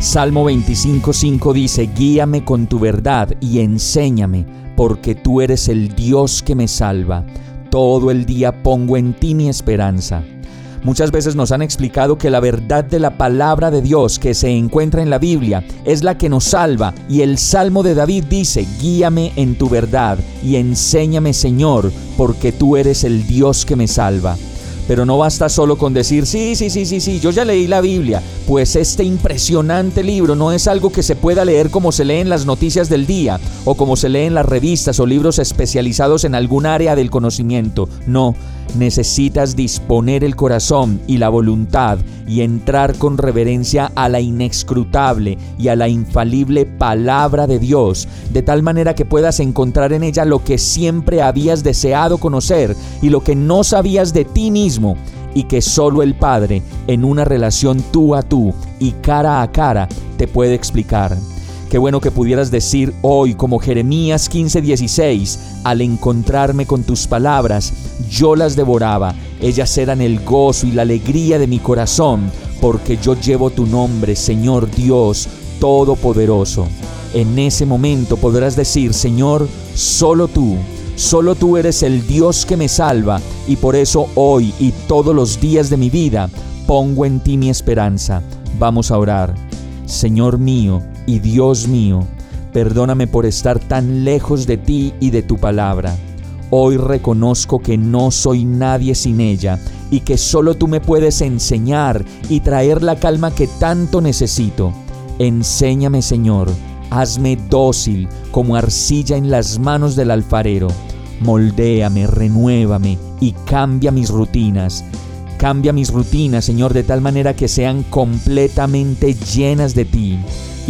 Salmo 25.5 dice, Guíame con tu verdad y enséñame, porque tú eres el Dios que me salva. Todo el día pongo en ti mi esperanza. Muchas veces nos han explicado que la verdad de la palabra de Dios que se encuentra en la Biblia es la que nos salva y el Salmo de David dice, guíame en tu verdad y enséñame Señor, porque tú eres el Dios que me salva. Pero no basta solo con decir, sí, sí, sí, sí, sí, yo ya leí la Biblia, pues este impresionante libro no es algo que se pueda leer como se lee en las noticias del día o como se lee en las revistas o libros especializados en algún área del conocimiento. No, necesitas disponer el corazón y la voluntad y entrar con reverencia a la inescrutable y a la infalible palabra de Dios, de tal manera que puedas encontrar en ella lo que siempre habías deseado conocer y lo que no sabías de ti mismo y que solo el Padre, en una relación tú a tú y cara a cara, te puede explicar. Qué bueno que pudieras decir hoy, como Jeremías 15:16, al encontrarme con tus palabras, yo las devoraba, ellas eran el gozo y la alegría de mi corazón, porque yo llevo tu nombre, Señor Dios Todopoderoso. En ese momento podrás decir, Señor, solo tú, solo tú eres el Dios que me salva, y por eso hoy y todos los días de mi vida pongo en ti mi esperanza. Vamos a orar. Señor mío, y Dios mío, perdóname por estar tan lejos de ti y de tu palabra. Hoy reconozco que no soy nadie sin ella y que solo tú me puedes enseñar y traer la calma que tanto necesito. Enséñame, Señor, hazme dócil como arcilla en las manos del alfarero. Moldéame, renuévame y cambia mis rutinas. Cambia mis rutinas, Señor, de tal manera que sean completamente llenas de ti.